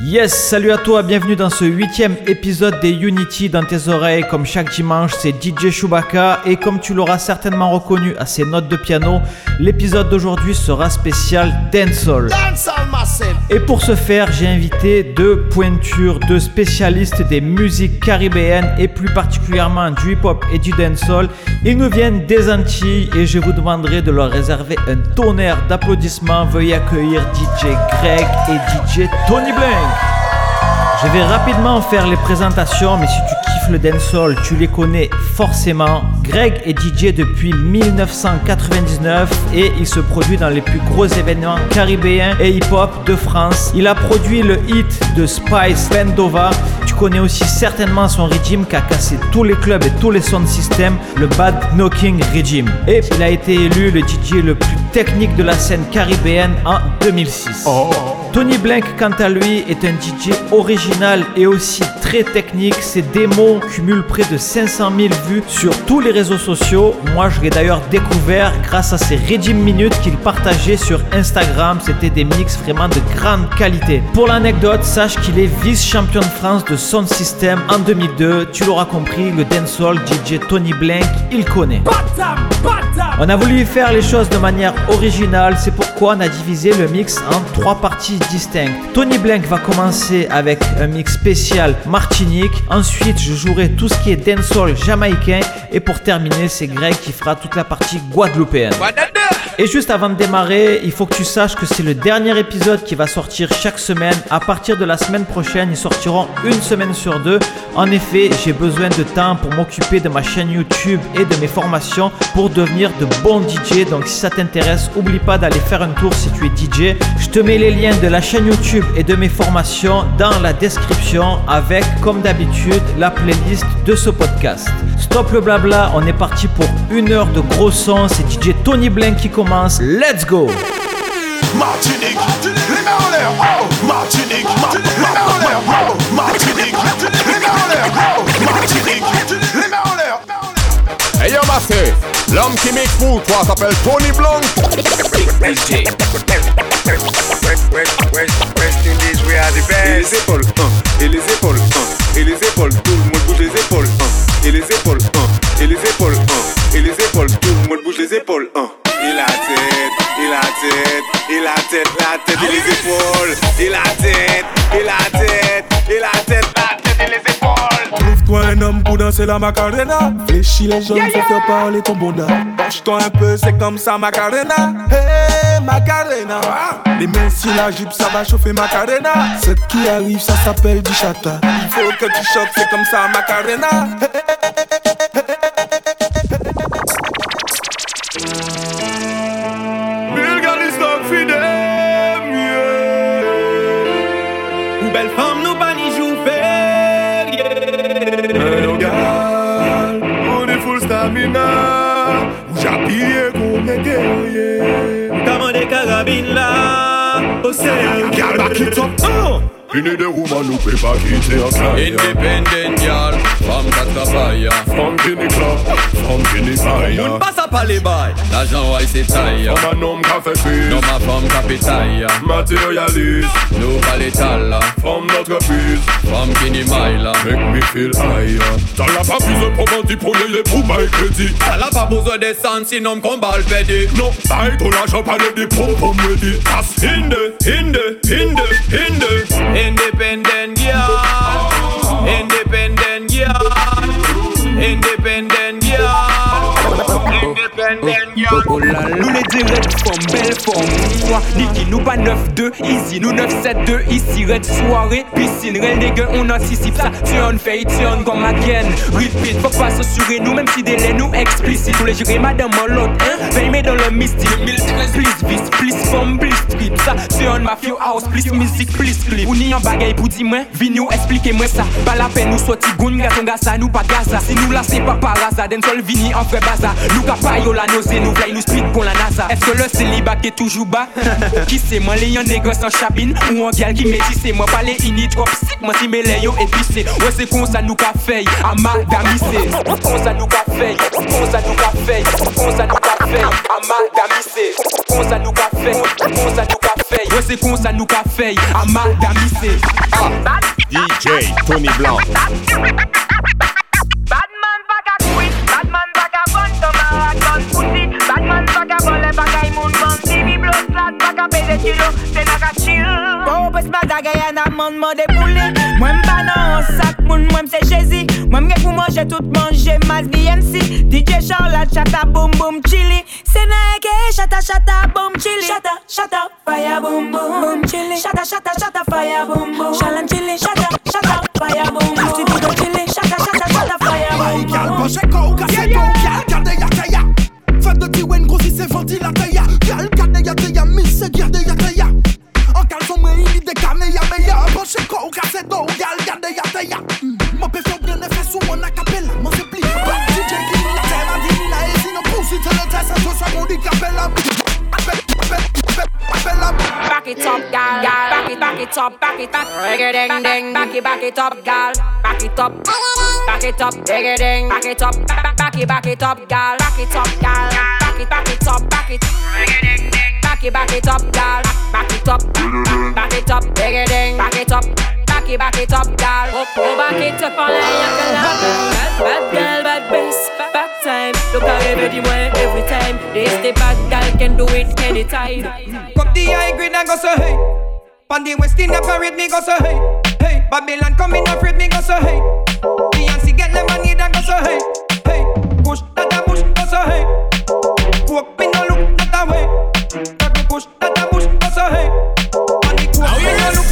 Yes, salut à toi, bienvenue dans ce huitième épisode des Unity dans tes oreilles. Comme chaque dimanche, c'est DJ Chewbacca et comme tu l'auras certainement reconnu à ses notes de piano, l'épisode d'aujourd'hui sera spécial dancehall. Et pour ce faire, j'ai invité deux pointures, deux spécialistes des musiques caribéennes et plus particulièrement du hip-hop et du dancehall. Ils nous viennent des Antilles et je vous demanderai de leur réserver un tonnerre d'applaudissements. Veuillez accueillir DJ Greg et DJ Tony Blank. Je vais rapidement faire les présentations, mais si tu kiffes le dancehall, tu les connais forcément. Greg est DJ depuis 1999 et il se produit dans les plus gros événements caribéens et hip-hop de France. Il a produit le hit de Spice Bendova. Tu connais aussi certainement son régime qui a cassé tous les clubs et tous les sound systems, le Bad Knocking Regime. Et il a été élu le DJ le plus technique de la scène caribéenne en 2006. Tony Blank, quant à lui, est un DJ original et aussi très technique. Ses démos cumulent près de 500 000 vues sur tous les réseaux sociaux. Moi, je l'ai d'ailleurs découvert grâce à ses Regime Minutes qu'il partageait sur Instagram. C'était des mix vraiment de grande qualité. Pour l'anecdote, sache qu'il est vice-champion de France de Sound System en 2002. Tu l'auras compris, le dancehall DJ Tony Blank, il connaît. On a voulu faire les choses de manière originale, c'est pourquoi on a divisé le mix en trois parties distinctes. Tony Blank va commencer avec un mix spécial Martinique, ensuite je jouerai tout ce qui est dancehall jamaïcain et pour terminer c'est Greg qui fera toute la partie guadeloupéenne. Et juste avant de démarrer, il faut que tu saches que c'est le dernier épisode qui va sortir chaque semaine. À partir de la semaine prochaine, ils sortiront une semaine sur deux. En effet, j'ai besoin de temps pour m'occuper de ma chaîne YouTube et de mes formations pour devenir de bons DJ. Donc si ça t'intéresse, oublie pas d'aller faire un tour si tu es DJ. Je te mets les liens de la chaîne YouTube et de mes formations dans la description avec, comme d'habitude, la playlist de ce podcast. Stop le blabla, on est parti pour une heure de gros son. C'est DJ Tony Blank qui commence. Let's go! Martinique, les mains en l'air, oh, Martinique, ma- les mains en l'air, oh, Martinique, les mains en l'air, oh, Martinique, les mains en l'air. Hey yo Massé, l'homme qui m'écoute, toi s'appelle Tony Blanc Et les épaules, hein, et les épaules, hein, et les épaules, tout le monde bouge les épaules, hein, et les épaules, hein, et les épaules, hein, et les épaules, tout le monde bouge les épaules, hein. Il a tête, il a tête, il a tête, la tête et les épaules, il a tête, il a tête, il a tête, la tête et les épaules. Trouve-toi un homme pour danser la macarena. Fléchis les jambes, faut faire parler ton bonda. Penche-toi un peu, c'est comme ça, macarena. Hey, macarena. Les mains sur la jupe, ça va chauffer macarena. Ce qui arrive, ça s'appelle du chata. Il faut que tu choques, c'est comme ça, macarena. Donc fidèle, Ou belle femme, nous pas full stamina. Ou j'habille comme un guerrier. Comment des carabines là, au sérieux. Gal, back it up. Oh! Une des woman nous peut pas quitter en ça. Independent girl, femme katapaya From Guinea Club, from Guinea Fire. Passe à pas les bails. L'argent ouais c'est taille Comme un homme qui fait plus, Non ma femme capitaille matérialiste. Nous pas l'étal From notre puce, Femme qui n'y maille make me feel higher. T'as la pas plus de proventy pour les pour my crédit. Elle a pas besoin de sang sinon qu'on bat le pédé Non, bye ton argent, pas de des pom pom ready. As hinde, hinde, hinde, hinde. Independent Nous les directs forme, belle forme. Moi, Niki, nous pas 9-2 Easy, nous 9-7-2 Ici, red soirée, piscine Real nigga, on anticipe ça. Turn, fait, turn comme again Repeat, faut pas s'assurer nous Même si délai nous explicite Tous les jours, madame en l'autre hein. Veille, dans le mystique. 1013, please vis, please forme, please trip Ça, turn, mafia house, please music, please clip. Ou ni en bagaille pour dire moi Vini ou expliquez-moi ça. Pas la peine nous sortir goun, gaton gaza, nous pas gaza. Si nous là c'est pas par hasard sol vini en fait bazar Nous ka pa yo la nausée, nous v'lay nous speed pour la NASA Est-ce que le célibat est toujours bas. qui c'est moi, les nègres sans chabine ou un gal qui métisse, moi pas les ini trop psych, moi si mes léo épicé. Ouais, c'est con ça nous qu'a fait, amalgamisé. Con ça nous qu'a fait, con ça nous qu'a fait, con ça nous qu'a fait, amalgamisé. Con ça nous qu'a fait, con ça nous qu'a fait. Ouais, c'est con ça nous qu'a fait, amalgamisé. Ah, DJ Tony Blanc. Badman vagabond, badman vagabond, vagabé de kilo, c'est naga chill. Oh, pes badaga y'en a mon mode boulé. Moi m'pa nan sac, moun moi c'est Jésus. Moi m'ge pour manger tout manger mas BNC. DJ Charlotte, chata boom boom chili. C'est naike, chata chata boom chili. Chata chata fire boom boom boom chili. Chata chata chata fire boom boom. Chalan chili, chata chata fire boom boom. Studio chili, chata chata chata fire boom boom. Gal branche ko, kase ko, gal garde ya kaya Femme de Tiwen, grossi c'est ventilateur teya, miss garde ya En caleçon moi il de caméya meya Branche ko, kase do, gal garde ya teya Mon pe fait bien effet sous mon acapella Mon se plie, DJ qui la terre m'a dit la et sinon poursuite le test Ça soit mon dit capella Back it up, gal. Back it, back it up, back it up. Reggae ding ding. Back it, back it up, gal. Back it up. Back it up, reggae ding. Back it up, back, back it, back it up, gal. Back it up, gal. Back it, back it up, back it. Reggae ding ding. Back it, back it up, gal. Back it up, back it up, reggae ding. Back it up. Back it, back it up, gal. Oh, oh, back it up on like a Bad, bad girl, bad bass, bad time. Look how every way, every time. This the bad girl can do it anytime. Cup the high grade and go so hey. Pan the West Indian parade me go so hey. Hey, Babylon coming afraid me go so hey. Beyonce get the money and go so hey. Hey, push that a push go so hey. Coke me hey. On the coke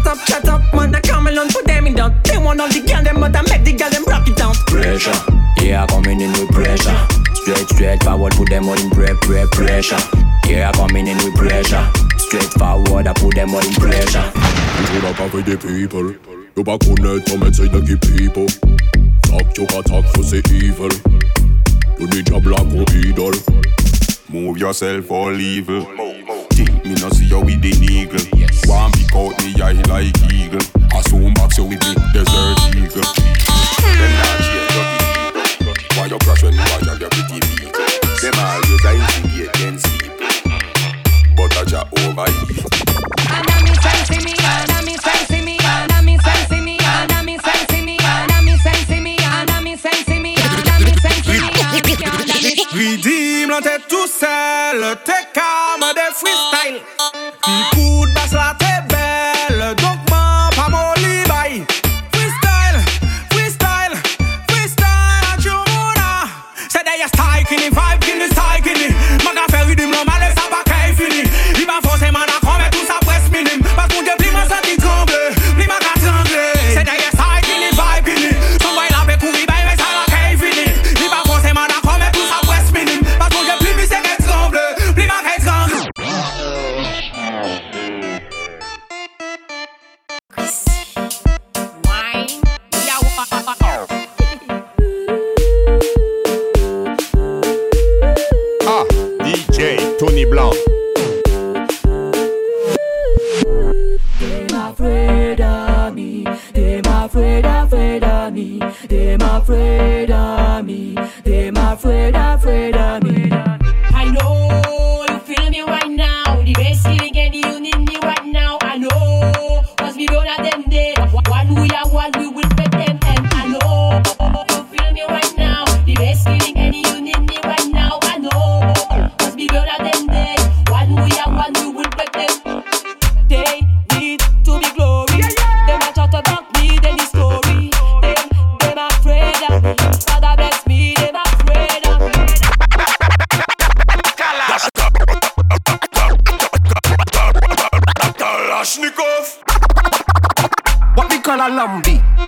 Shut up, shut up, man. I come along, put them in down. They want all the girl them, but I make the girl them rock it down. Pressure, yeah, coming in with pressure. Straight, straight forward, put them all in pre, pre, pressure. Yeah, coming in with pressure. Straight forward, I put them all in pressure. You not cover the people. You back on it, come and say the key people. Talk you can talk for say evil. You need your black or idol. Move yourself all evil. Think me no see you with the eagle. One pick out me eye like eagle. Assume back so with the desert eagle. Them not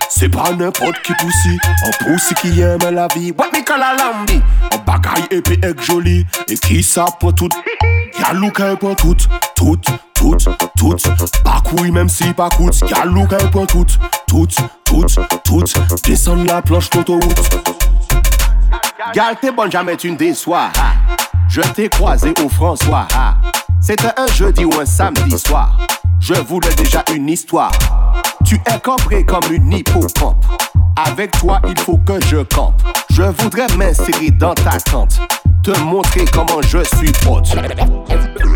Se pa nepot ki pousi, an pousi ki yeme la vi Wap mi kala lambi, an bagay epi ek joli. E ki sa pou tout, yalou ke pou tout Tout, tout, tout, bakouy mem si bakout Yalou ke pou tout, tout, tout, tout. Desan la plosh koto wout Gal, t'es bonne, jamais tu ne déçois. Je t'ai croisé au François. C'était un jeudi ou un samedi soir. Je voulais déjà une histoire. Tu es cambré comme une hippocampe. Avec toi, il faut que je campe. Je voudrais m'insérer dans ta tente. Te montrer comment je suis hot.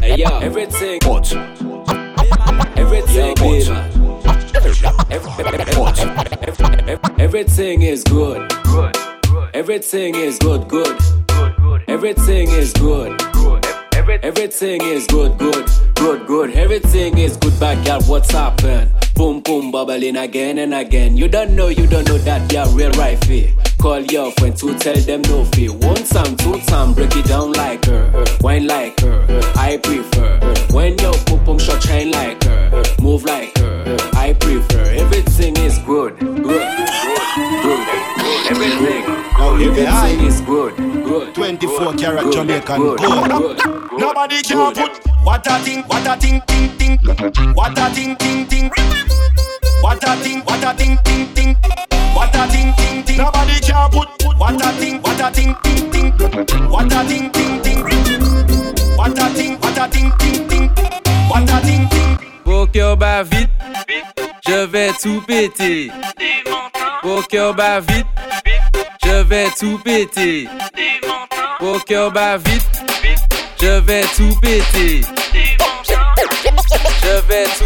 Hey yo, everything, everything, everything is good. Everything is good, good. Good good. Everything is good. Everything is good, good, good, good. Everything is good, bad girl. What's happened? Boom, boom, bubbling again and again. You don't know, you don't know that you're real right here. Call your friend to tell them no fear. One time, two time, break it down like her. Wine like her. I prefer. When your pum pum shot shine like her. Move like her. I prefer. Everything is good, good, good, good. Everything. Everything is good, good. 24 karat Jamaican good, gold. good. Nobody can put what a thing, what a thing, ting, ting. What a thing, ting, ting. What a thing, what a thing, ting, ting. What a thing, ting, ting. Nobody can put what a thing, what a thing, ting, ting. What a thing, ting, ting. Vos cœurs bat vite, je vais tout péter. Vos cœurs bat vite, je vais tout péter. Vos cœurs bat vite, je vais tout péter. Je vais tout,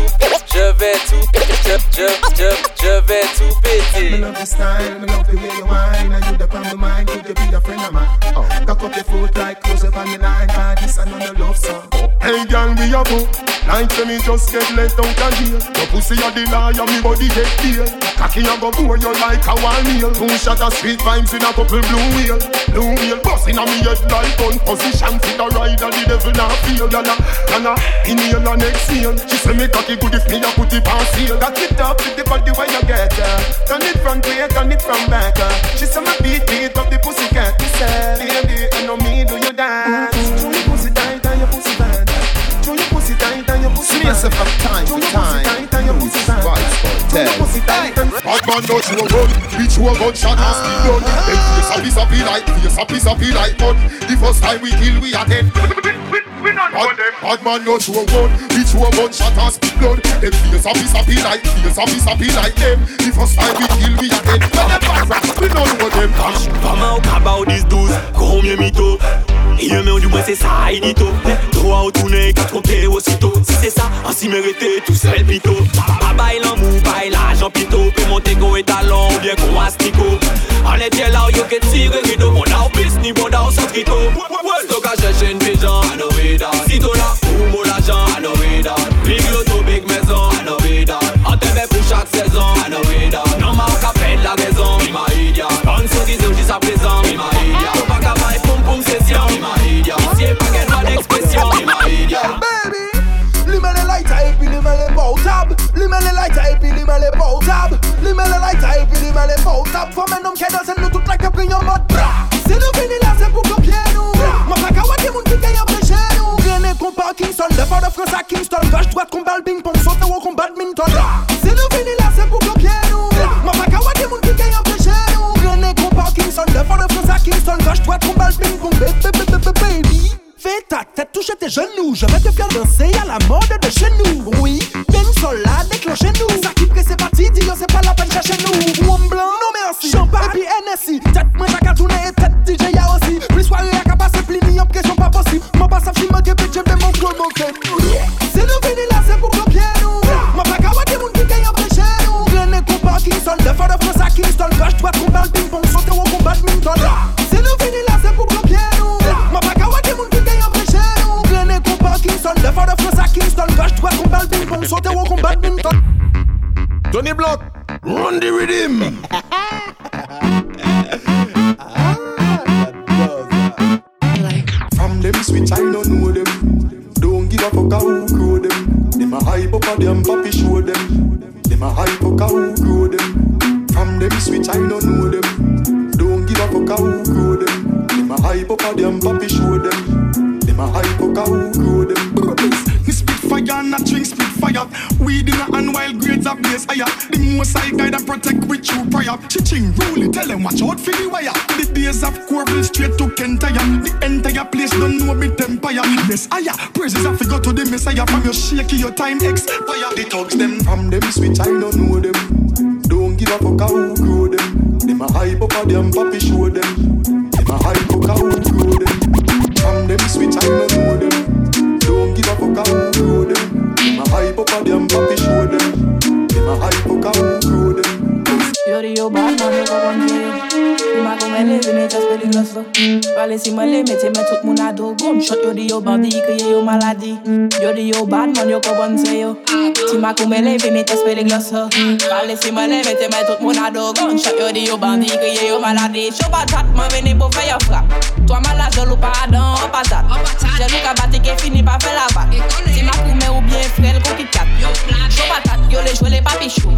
je vais tout, je, je, je, je vais tout Me péter. love the style, me love the way you whine And you the on the mind, could you be a friend of mine? Oh. Cock up your foot like close up on the line Cause this another love song Hey girl, we a go. Like say me just get let out of jail. Your pussy a the liar, me body get deal. Cocky a go bore you like a one meal. Two shot of sweet vibes in a couple blue wheel. Blue wheel busting on me head like gun position. Fit a ride and the devil not feel. Yana, yana, inhale and exhale. She say me cocky good if me a put it on seal. Cock it up with the body where you get uh. Turn it front way, turn it from back. She say me beat, beat up the pussy cat She say, baby, I know me do you dance tight and your pussy bad Smear from time to time. Your bad man no show gun, bitch you a gunshot and speed gun. Them face a like, face a be like gun. The first time we kill we are dead. Bad, bad man no bitch a gunshot blood. Them face a be like, face a them. The first time we kill we are dead. We don't know them. Comment au cabao 10 12 Combien mytho Et mais du moins c'est ça Edito Droit au tourné qu'à tromper aussitôt Si c'est ça ainsi mérité tout seul pito Pas bail en mou bail l'argent pito Peut monter go et talon ou bien qu'on astico On est bien là yo que tire rideau Bon là au piste ni bon là au centrito Stock à chercher une pigeon I know it all Sito là ou mon l'argent I know it all Big loto big maison I know it all En TV pour chaque saison I know it all Non ma au café de la raison Mi ma idia. Sponsorisé jusqu'à présent Mi ma idia. Faut pas qu'à maille poum poum session Mi ma idia. Ici est pas qu'elle voit d'expression Mi ma idia portable Limele lighter et puis limele portable Limele lighter et puis limele portable Faut un homme qui danse nous toute la capri en mode bras Si nous finit là c'est pour your time expire. The thugs them from them switch, men tout moun a do Gom shot yo di yo bandi, kriye yo maladi. Yo di yo bad man yo kobon se yo. Ti ma kou me leve, me tespe le glos ho Pale si me leve, te men tout moun a do Gom shot yo di yo bandi, kriye yo maladi. Choba man veni pou fe yo frap Twa mala jolou pa adan, an patat Jelou ka bati ke fini pa fe la bat Ti ma kou me ou bien frel kon ki kat Choba dratman yo les joue les papichous.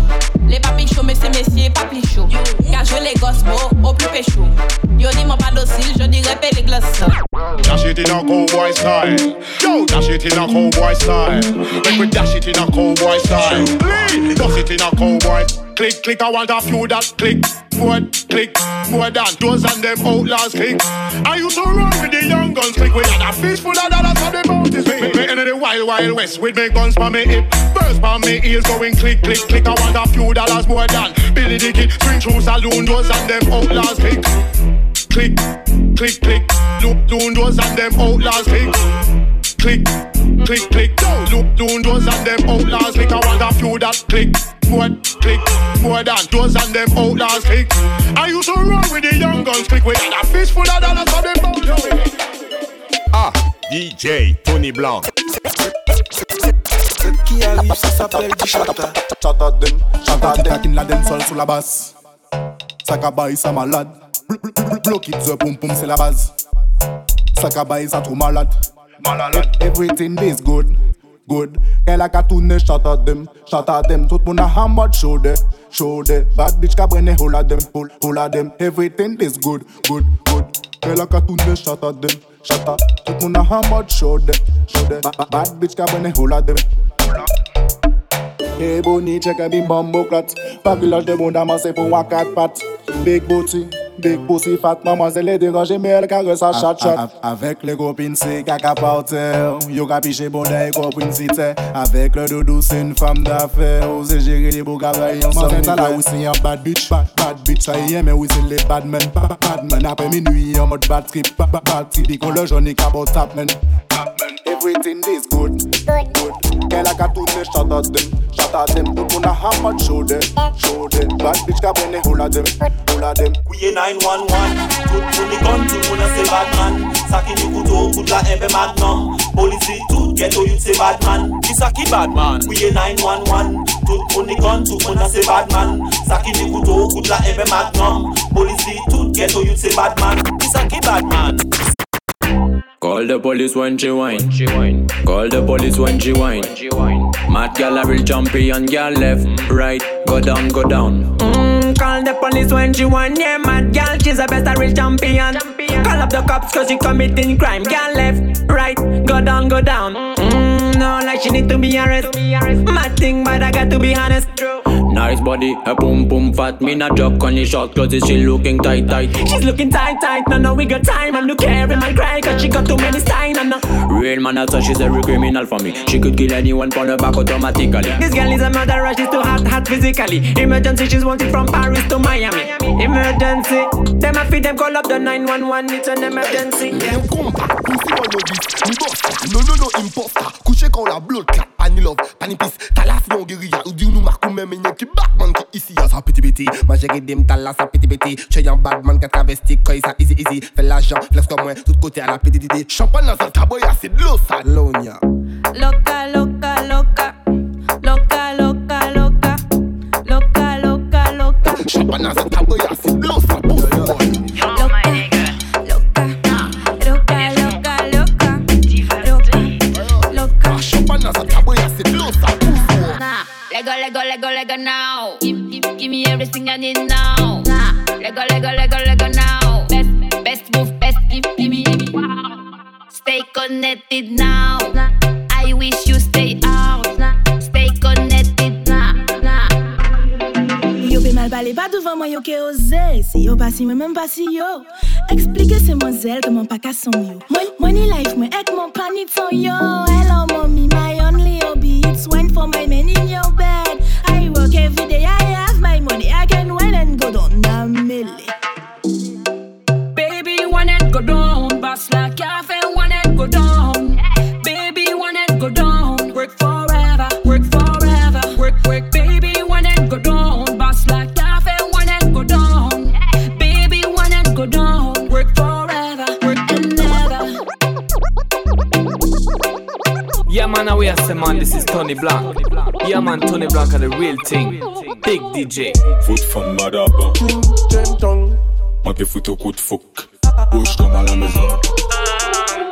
Les papi chou, mais messieurs papi chou. Car je les gosse beau, au plus pécho. Yo dis mon pas docile, je dirais pas les glaces. Dash it in a cowboy style. Yo, dash it in a cowboy style. Make we dash it in a cowboy style. Dash it in a cowboy. Click, click, I want a few that click. Forward, click, more than those and them outlaws click. I used to run with the young guns click. We had a fish full of dollars for the bounties. Me, me in the wild, wild west with me guns for me hip. Burst for me ears going click, click, click. I want a few dollars more than Billy the Kid. Swing through saloon doors and them outlaws click. Click, click, click. Look, loon doors and them outlaws click. Click, click, click. Look, loon doors and them outlaws click. I want a few that click. More, click, more than those and them outlaws click. I used to run with the young guns click. We had a fish full of dollars for them bounties. Ah, DJ Tony Blanc. Ce qui arrive, ça s'appelle du chata. Chata dem, chata dem. Taquine la dancehall sous la basse. Sakabaï, ça malade. Bl- bl- bl- Block it, the pum pum, c'est la base. Sakabaï, ça trop malade. Malade. Everything is good. Good. Like a tune, shout at them, shout at them. Tout moun a hammer, show de. Bad bitch ka brene, whole of them, whole, whole of them. Everything is good, good, good. Like a tune, shout at them, shout at. Tout moun a hammer, show de, show de. Ba- ba- Bad bitch ka brene, whole of them. Hey Bonnie, check a bim bambo clat Pas village de monde amassé pour un quatre pattes Big booty, Dès que si fat, mademoiselle est dérangée, mais elle caresse sa chat chat. Avec les copines, c'est caca par terre. Yo capiché bon d'ailleurs, copine cité. Avec le doudou, c'est une femme d'affaires. Osez gérer les beaux cavaliers ensemble. Mademoiselle, là où c'est un bad bitch. Bad, bad bitch, ça y est, mais où c'est les bad men. Bad bad men, après minuit, en mode bad trip. Bad bad trip, picolage, on est cabot tap men. Tap men. Everything is good, good, good. Girl like a tune, shout at them, shout at them. Tout moun a hammer, show them, show them. Bad bitch ka brene, whole of them, whole of them. Kouye 911 Tout moun ni gun, tout moun oh, an se badman Sa ki ni koutou, kout la ebe magnum. Polisi tout, ghetto youth se badman Ki sa ki badman? Kouye 911 Tout moun ni gun, tout moun oh, an se badman Sa ki ni koutou, kout la ebe magnum. Polisi tout, ghetto youth se badman Ki sa ki badman? Call the police when she whine. Call the police when she whine. Mad gal a real champion, gal left, right, go down, go down. Mm, call the police when she want, yeah, mad girl, she's the best a real champion. Call up the cops cause she committing crime. Girl left, right, go down, go down. Mm, no, like she need to be arrested. Mad thing, but I got to be honest. Nice body, a boom boom fat. Me not joke on the short clothes, she looking tight tight. She's looking tight, tight, no, no, we got time. And look Carrie might cry cause she got too many signs. And no. Real man, I thought she's a real criminal for me. She could kill anyone from the back automatically. This girl is a murderer, she's too hot, hot physically. Emergency, she's wanted from Paris to Miami. Emergency, them a feed them call up the 911, it's an emergency. Yeah. Imposter Couché quand la blood clot, pani love, pani peace. Talas non guérilla, ou di nou markou men menye ki Batman ki isi ya sa piti piti Ma jere dem talas sa piti piti Che yon badman ki travesti, koy sa easy easy. Fè l'argent, flex comme moi, tout côté à la piti titi Champagne dans un caboya, ah, c'est de l'eau ça, l'onia Loca, loca, loca. Loca, loca, loca. Loca, loca, loca. Champagne dans un caboya, ah, c'est de l'eau ça, pousse Lego, now. Give, give, give me everything I need now. Lego, Lego, Lego, Lego now. Best, best move, best give, give me, give me. Stay connected now. I wish you stay out. Stay connected now. Yo pe mal pale pa devan mwen yo ke oze Si yo pasi mwen men pasi yo Explike se mwen zel keman pa ka son yo Mwen, ni life mwen ek mwen panit son yo Hello mommy, my only hobby It's wine for my men in your bed every day, I have my money I can wine and go down a milli Baby, one and go down. Boss like cafe, one and go down. Baby, one and go down. Work forever, work forever. Work, work, baby, one and go down. Boss like cafe, one and go down. Baby, one and go down. Work forever, work and never. Yeah, man, I wear say, man, this is Tony Blanc. Yeah, man, Tony Blanc are the real thing. Big DJ. Foot from Madaba. Ten tongue. Manqué foot au coup de fouc. Bouge comme à la maison.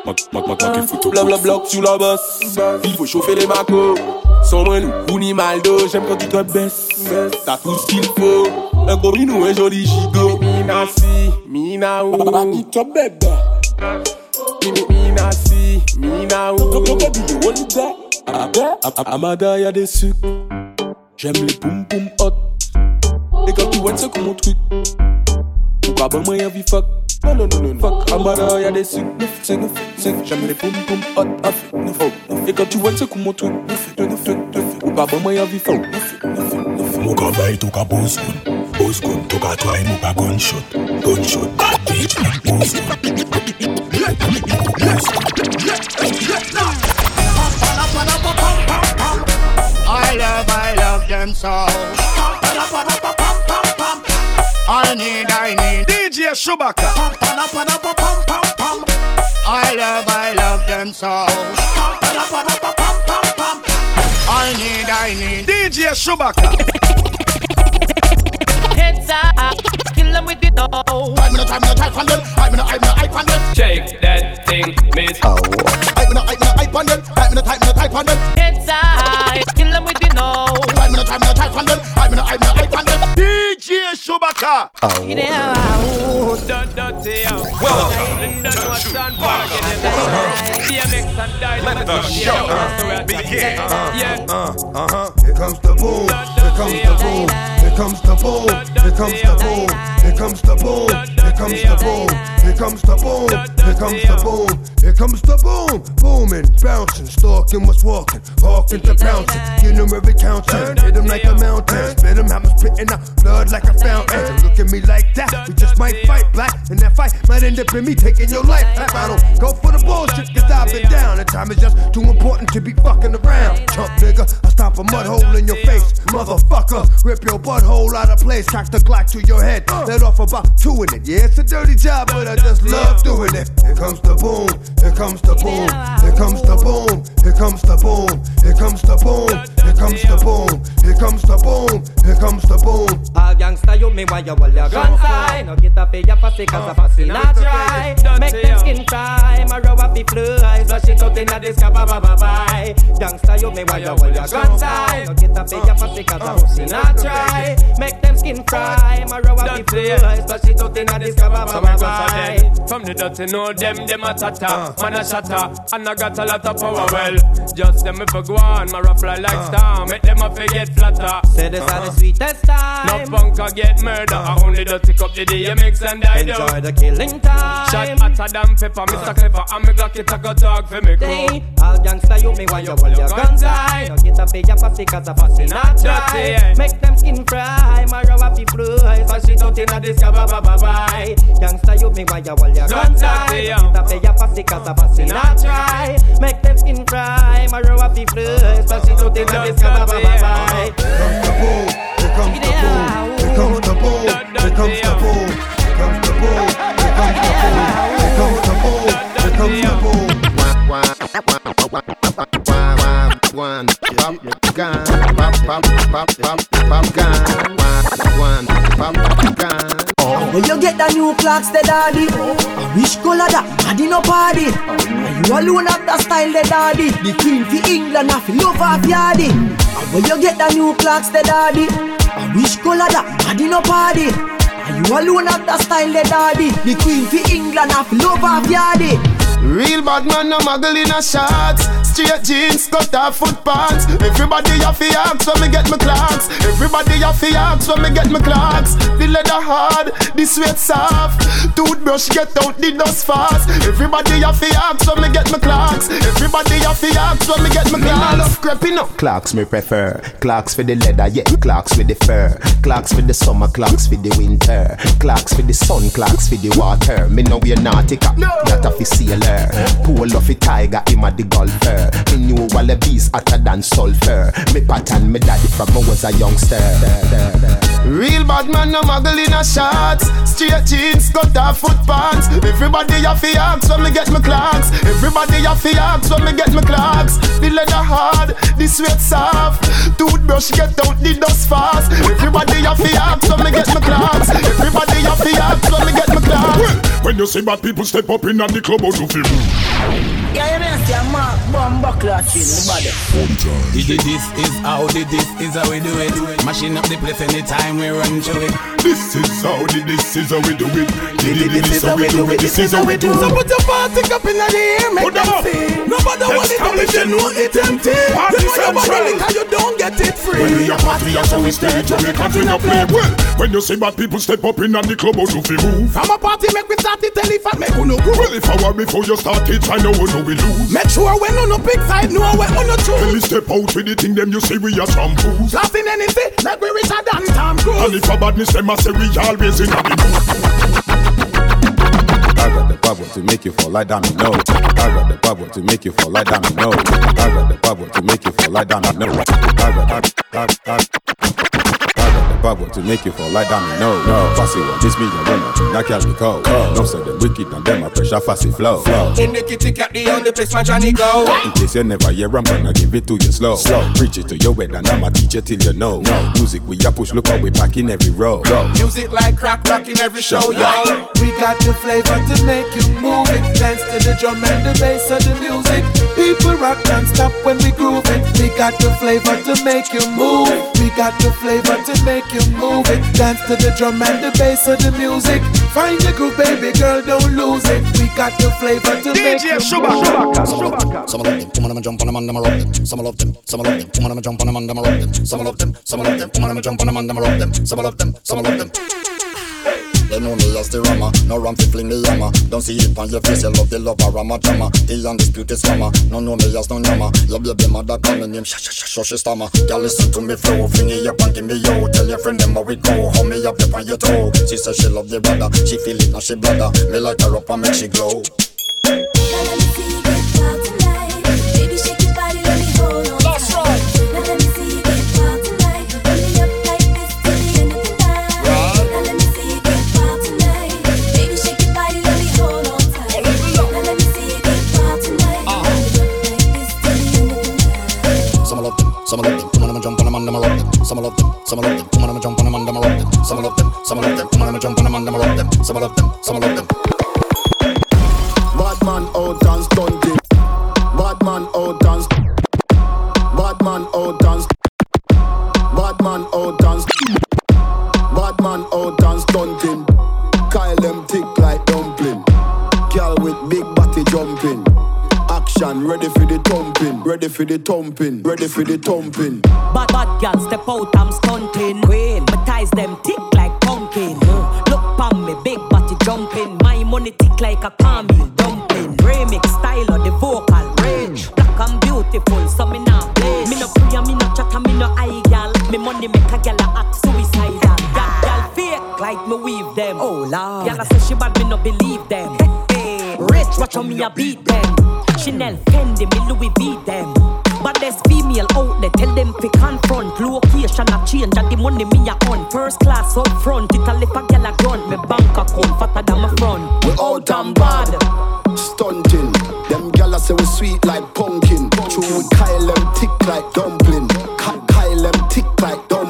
Manqué foot au Bla bla bloc sur la bosse. Il faut chauffer les macos. Sans moi, nous, ni maldo. J'aime quand tu te baisses. T'as tout ce qu'il faut. Un gros minou, un joli gigot. Mina si, mina ou. Qui te bébé. Mimi, mina si, mina ou. Amada, y'a des sucres. J'aime les poum poum hot. Les vois c'est comme mon truc. Ou pas bon, moi, y'a vie fuck. Non, non, non, non, fuck. Amada, y'a des sucres. J'aime les poum poum hot. Les vois c'est comme mon truc. Ou pas bon, moi, y'a vie fuck. Mou ka vay tou ka bozgon Bozgon tou ka tway mou pa gunshot Gunshot Bozgon Bozgon love, I love them so. I need, I need DJ Shubaka. I love, I love them so. I need, I need DJ Shubaka. Heads up, kill them with it all. I'm in a time, in a time, from them. I'm in a, I'm in a hype on them. Shake that thing, miss. Oh. I'm in a, I'm in a hype on them. I'm in a time, in a type on them. sao DJ Shubaka. Let the show begin. Uh, uh-huh. Here comes the boom. Here comes the boom. Here comes the boom. Here comes the boom. Here comes the boom. Here comes the boom. Here comes the boom. Here comes the boom. Here comes the boom. Booming, bouncing, stalking, what's walking, hawking to pouncing. You know every counting. Hit him like a mountain. Spit him, hammer spitting out blood like a I found X. Don't look at me like that. We just might fight black, and that fight might end up in me taking your life. I don't go for the bullshit, cause I've been down. And time is just too important to be fucking around. Chump nigga, I stop a mud hole in your face. Motherfucker, rip your butthole out of place. Cock the Glock to your head. Let off about two in it. Yeah, it's a dirty job, but I just love doing it. Here comes the boom, here comes the boom, here comes the boom, here comes the boom, here comes the boom, here comes the boom, here comes the boom, here comes the boom. All gangsta you me why you hold your guns high No get up your pussy cause a pussy not dry Make them skin cry, my up the fly Flush it out inna the sky, bye bye bye. Gangsta you me why you hold your guns high No get up your pussy cause a pussy oh, not dry Make them skin cry, my up the fly Flush it out inna the sky, bye bye bye. bye From the dirty know them, them a tata uh. Man a shatter, and I got a lot of power well. Just them if I go on, my rough fly like uh. star. Make them a forget flatter. Say this are the sweetest time. No punk a get murder. I only do tick up the DMX and I do Enjoy the killing time. Shot hotter than pepper, Mr. Clever. And me Glock it a go talk for me. Day, crew all gangsta you me why you hold your guns high No get up your pussy cause a pussy not dry Make them skin fry, my row up the fly Flush it out inna the sky, bye bye bye bye Gangsta you me why you hold your guns high No get up your pussy cause a pussy not dry Make them skin fry, my row up the fly Flush it out inna the sky, bye bye bye bye Here comes the boom. Here comes the boom. Here comes the boom. Here comes the boom. Here comes the boom. Here comes the boom. Here comes the boom. One, pop gun, pop, pop, pop, pop, pop gun, one, pop gun. Where you get the new Clarks, the daddy? I wish color that, daddy no party. You alone have the style, the daddy. The queen for England, I feel love of yardy. Where you get the new Clarks, the daddy? I wish color that, daddy no party. You alone have that style, the daddy. The queen for England, have love of yardy. Real bad man, no muggle in a shots. Straight jeans, cut off foot pants. Everybody have to ask when me get my Clarks. Everybody have to ask when me get my Clarks. The leather hard, the sweat soft. Toothbrush get out the dust fast. Everybody have to ask when me get my Clarks. Everybody have to ask when me get my Clarks. love creeping up. Clarks me prefer. Clarks for the leather, yeah. Clarks for the fur. Clarks for the summer, Clarks for the winter. Clarks for the sun, Clarks for the water. Me know we're nautica, that a fi sailor. Pull off a tiger, him a the golfer. Me knew wallabies hotter than sulfur. Me pattern me daddy from I was a youngster. Real bad man, no muggle in a shots. Straight jeans, cut off foot pants. Everybody have to ask when me get my Clarks. Everybody have to ask when me get my Clarks. The leather hard, the sweat soft. Toothbrush get out the dust fast. Everybody have to ask when me get my Clarks. Everybody have to ask when me get my Clarks. When you see bad people step up in at the club, how you feel? Yeah, you may see a mark bomb buckler chin the body. Did this is how did this is how we do it. Mashing up the place anytime we run through it. This is how the this is how we do it. Did this is how we do it. This is how we do it. So it. put your party up in the air, make Put them them up. see. Nobody want it up if you know it empty. Party You know your body central. because you don't get it free. When we a party, that's how we stay. Jamaican we no play. Well, when you see bad people step up in at the club, how you feel move? From a party, make we start it, tell if I make you no groove. Well, if I were before you start it, I know no we lose. Make sure when on no big side, know where on no When true. we step out with the thing, them you see we are shampoos. Laughing anything, like we richer than Tom Cruise. And if a badness, them a say we always in a the mood. I got the power to make you fall like domino. I got the power to make you fall like domino. I got the power to make you fall like domino. I got, I, I, I, Got to make you fall like domino. No, no. fussy one, this me your woman, not carry cold. No say them wicked and them a pressure fussy flow. In the kitty cat, the only place my Johnny go. In case you never hear, I'm gonna give it to you slow. slow. Preach it to your head and I'ma teach you till you know. No. Music we a push, look how we back in every row. Music like crack rock in every show, yo. We got the flavor to make you move it. Dance to the drum and the bass of the music. People rock and stop when we groove it. We got the flavor to make you move. We got the flavor to make you move it. Dance to the drum and the bass of the music. Find the groove, baby girl, don't lose it. We got the flavor to make you move. Some of them, some of them, woman, I'ma jump on them and I'ma rock them. Some of them, some of them, woman, I'ma jump on them and I'ma rock them. Some of them, some of them, woman, I'ma jump on them and I'ma rock them. Some of them, some of them. They know me as the rammer, no ram fi fling me hammer. Don't see it on your face, you love the lover, rama drama. The undisputed scammer, no know me as no yammer. Your baby mother call me name, sha sha she stammer. Girl listen to me flow, fling it up and give me yo. Tell your friend them how we go, hold me up on your toe. She say she love the brother, she feel it now she bladder. Me light her up and make she glow. Baby, On them and I'ma them. Some of them, some of them, woman, I'ma jump on them and I'ma rock them. Some of them, some of them, woman, I'ma jump on them and I'ma rock them. Some of them, some of them. Bad man out and stunting. Bad man out and Bad man out and Bad man out and Action ready for the thumping. Ready for the thumping. Ready for the thumping. Bad bad girl step out, I'm stunting. Queen, my ties them tick like pumpkin. Look pon me, big body jumping. My money tick like a caramel dumpling. Remix style of the vocal range. Black and beautiful, so me not play. Me no free and me no chat and me no eye gal. Me money make a gal a act suicidal. Gal, gal fake like me weave them. Oh lord. Gal a say she bad, me no believe them. Hey, rich, watch how me a beat them. Chanel, Fendi, me Louis V them. But there's female out there, tell them to confront. Location a change, and the money me a on. First class up front, it a lip a gal a grunt. Me bank account fatter than my front. We out and bad. Stunting. Them gyal a say we sweet like pumpkin. True with Kyle them thick like dumpling. Kyle them thick like dumpling.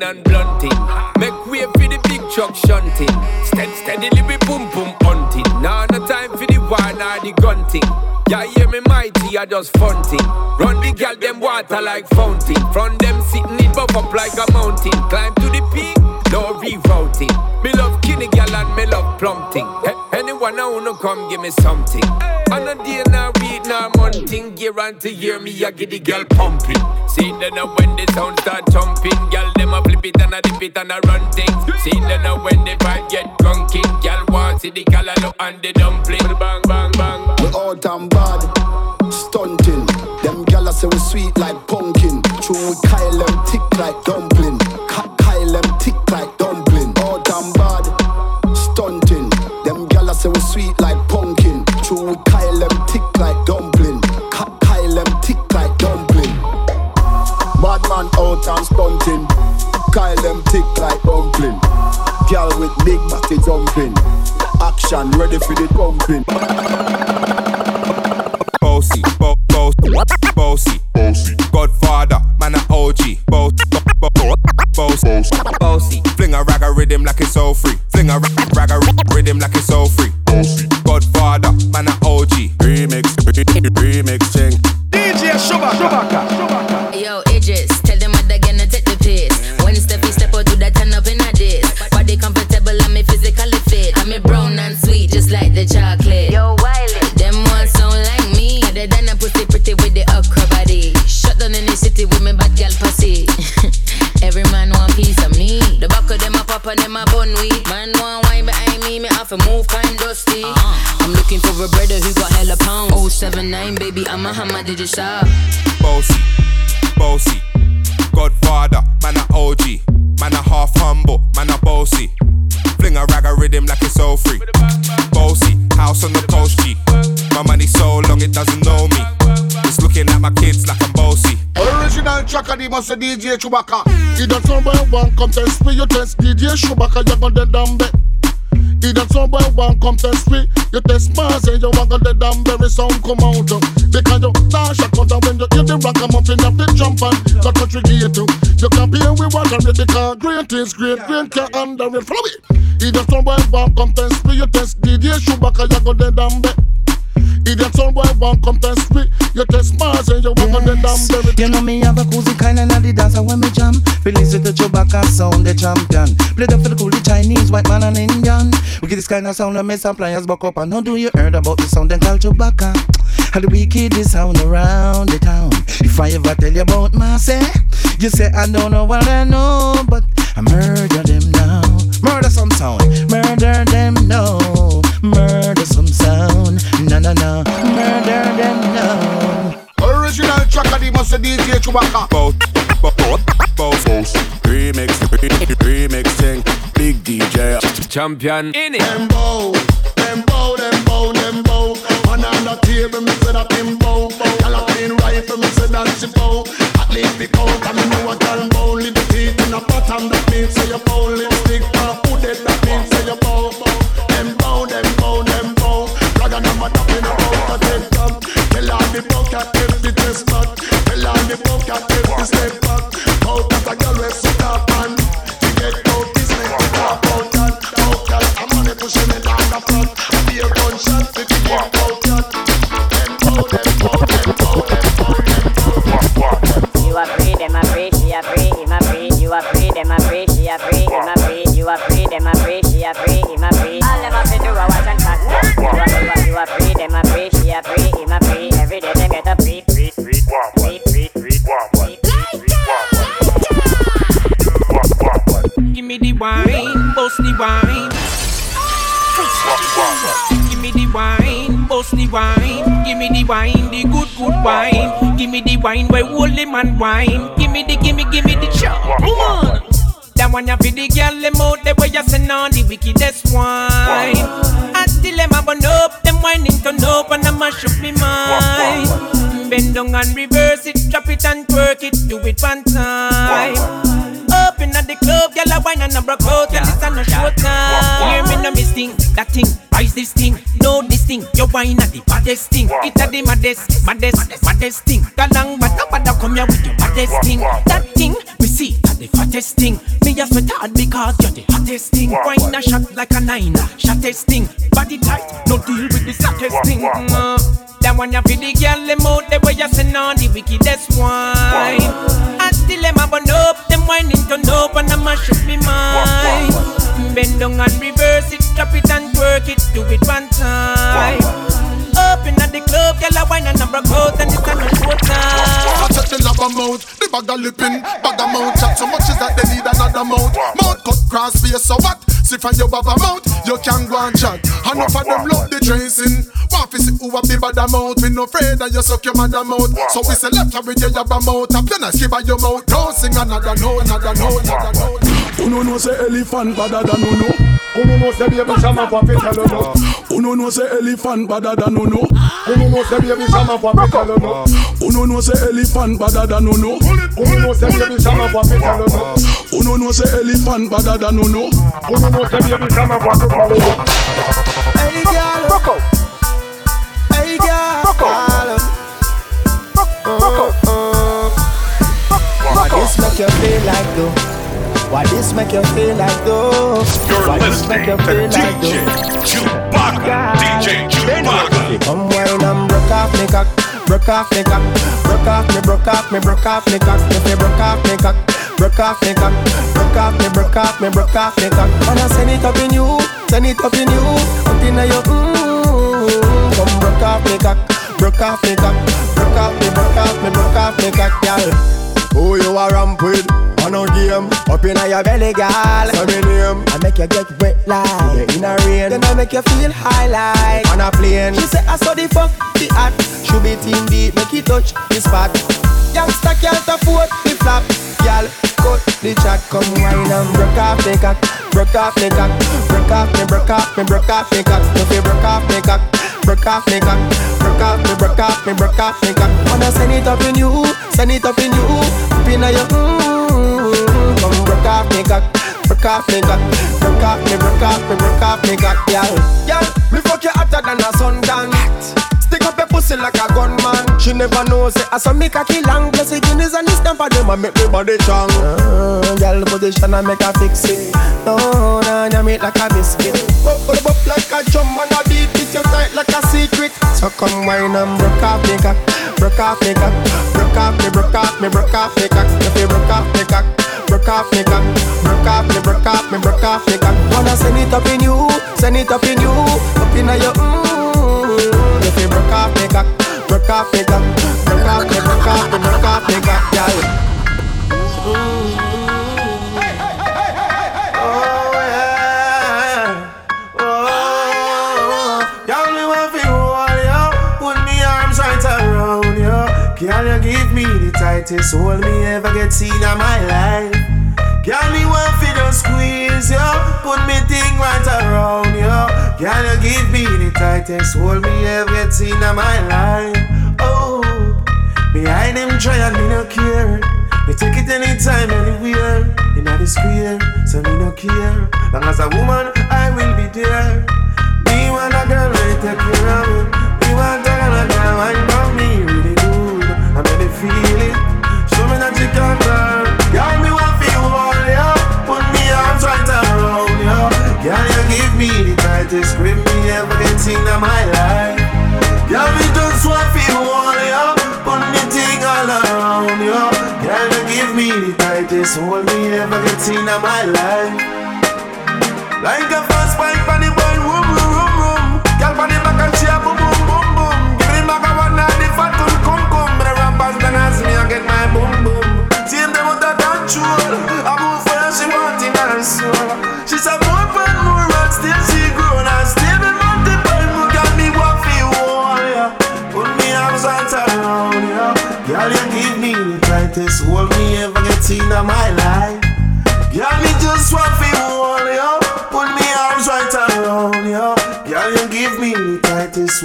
And blunting. Make way for the big truck shunting. Steady, steadily we boom boom hunting. Now no time for the war nor the gun thing. Yeah, hear me mighty, I just fun thing. Run the gal them water like fountain. From them sitting it buff up like a mountain. Climb to the peak, no rerouting. Me love skinny gal and me love plumping. Hey, anyone I wanna come give me something. On a day now now month thing. Guarantee hear me, I get the girl pumping. See then now when the sound start jumping, gal them a flip it and a dip it and a run things. See then now when the vibe get drunken, gal want see the gal look and the dumpling. Bang bang bang. We out and bad, stunting. Them gyal say we sweet like pumpkin. True we Kyle them tick like dumpling. Man out and stunting. Kyle them tick like dumpling. Girl with big body jumping. Action ready for the pumping. Bossy, bo- bo- bossy, bossy. Godfather, man a OG. Bo- bo- bo- bossy, bossy. Fling a rag a rhythm like it's all free. Fling a rag, rag a rhythm like it's all free. Bossy. Godfather, man a OG. Remix, remix, ching. DJ Shubaka. You shop? Bossy, bossy. Godfather, man a OG. Man a half humble, man a bossy. Fling a rag a rhythm like it's all free. Bossy, house on the coast G. My money so long it doesn't know me. It's looking at my kids like I'm bossy. Original track of the must DJ Chewbacca. He done somewhere one come test me, you test DJ Chewbacca, you gon' dead damn bet. He done somewhere one come test me, you test Mars and you want go dead damn very sound come out. Compare with I read the car, great is great, great can under it. Follow me. He done somewhere one come test me, you test DJ Chewbacca, you go dead damn bet. He done somewhere one come test me, you test Mars and you want go dead damn You know me have a cozy kind and the dancer when me jam. Release to Chewbacca sound the champion. Play the for the cool the Chinese, white man and Indian. We get this kind of sound and make suppliers buck up. And how do you heard about the sound then called Chewbacca? How the wickedest sound around the town. If I ever tell you about myself, you say I don't know what I know, but I murder them now. Murder some sound, murder them now. Murder some sound, no no no. Murder them now. Original track of the must DJ Chewbacca. Both, both, both, both. Remix, remix, thing. Big DJ. Champion. In Them bow, them bow, them bow, them bow. Man on the table, me say that him bow. Gyal a clean rifle, me say that she bow. Least the count, and know a gyal bow. Teeth in a bottom, that means say you bow. Lipstick on hooded, that means say you bow. Them bow, them bow, them bow. Brother number top in a bow, take up. Tell all the bucket if the test back. Tell all the bucket if the step Give me the wine, the good, good wine. Give me the wine where holy man wine. Give me the, give me, give me the chop. Come on. That one you feel the girl them out the way you send on the wickedest wine. Until them a burn up, them whining turn up and I mash up me mind. Bend down and reverse it, drop it and twerk it, do it one time. Up in at the club, girl a wine and a broke out, and it's on a short time. Hear me no miss thing, that thing, wine at the baddest thing. It a the maddest, maddest, maddest thing. Galang, but no bother come here with your baddest thing. That thing, we see at the fattest thing. Me just sweat hard because you're the hottest thing. Wine a shot like a nine, shottest thing. Body tight, no deal with the sackest thing. Mm, That one you feel the girl them out the way you send on the wickedest wine. I still them a burn up, them whining turn up and I mash up me mind. Bend down and reverse it, drop it and twerk it, do it one time. Broke out and it's a no show I time. check the lab amount, the bag of lipping, bag of mouth chat so much is that they need another mouth. Mouth cut cross face, so what? See from your baba mouth, you can go and chat. Enough of them love the dressing. Want to see who a be bad mouth, we no afraid that you suck your mother mouth. So we say left with your yabba mouth, up then I skip by your mouth. Don't sing another note, another note, another note. Uno no say elephant better than uno. Uno no say baby shama for fit tell no. Uno no say elephant better than uno. Uno no say baby shama for fit tell no. Uno no say elephant better than uno. Uno no say baby shama for fit tell no. Uno no say elephant better than uno. Uno no say baby shama for fit tell no. Hey girl, Rocco. Hey girl, Rocco. Why oh, oh. this make you feel like though? Why this make you feel like though? Why this make you feel like though? Chewbacca, DJ Chewbacca. Come wine and broke off me cock, broke off me cock, broke off me, broke off me, broke off me cock, if you broke off me cock, broke off me cock, broke off me, broke off me, broke off me cock. And I send it up in you, send it up in you, up in your mmm. Come broke off me cock, broke off me cock, broke off me, broke off me, broke off me cock, girl. Who you a ramp with? On a game, up in your belly, girl. Say me name. I make you get wet like in a rain. Then I make you feel high like on a plane. She say I saw the fuck the hot. Should be team deep, make it touch the spot. Youngster can't afford the flap, girl. Cut the chat, come wine and broke off me cock, broke off me cock, broke off me, broke off me, broke off me cock. If you broke off me cock, broke off me cock, broke off me, broke off me, broke off me cock. Wanna send it up in you, send it up in you, up in your mmm. Broke off me cock, broke off me cock, broke off me, broke off me, broke off me cock, girl. Girl, me fuck you hotter than a sundown. Stick up your pussy like a gunman. She never knows it. I saw me cocky long. Plus the guineas and the stamp for them. I make me body strong. Uh, girl, position I make her fix it. No, no, you make like a biscuit. Bop, bop, bop like a drum and a beat it. You tight like a secret. So come wine and broke off me cock, broke off me cock, broke off me, broke off me, broke off me cock. If you broke off me cock, broke off me cock, broke off me, broke off me, broke off me cock. Wanna send it up in you, send it up in you, up in your mmm. Broke off me cock, broke off me, broke off me, broke off me cock, girl. Oh me want fi hold you, put me arms right around you. Girl, you give me the tightest hold me ever get seen in my life. Girl, me want fi just squeeze you, put me thing right around you. Girl, you give me tightest hold me ever get seen in my life. Oh, behind them try and me no care. Me take it anytime, anywhere. In the square, so me no care. Long as a woman, I will be there. Me want a girl to take care of me. Me want get in my life. Girl, me just want feel all ya. Put me thing all around ya. Girl, you give me the tightest hold me ever get in my life. Like a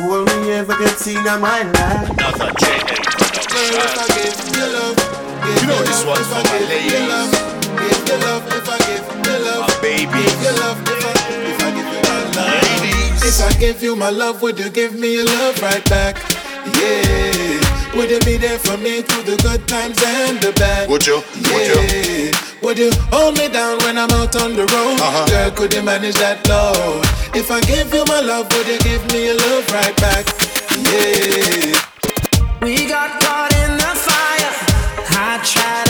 hold me ever get seen in my life. Another JA. You know this one's for my ladies. My babies. Ladies. If I give you my love, would you give me your love right back? Yeah. Would you be there for me through the good times and the bad? Would you? Would you? Would you hold me down when I'm out on the road? Uh-huh. Girl, could you manage that love? If I give you my love, would you give me your love right back? Yeah. We got caught in the fire. I tried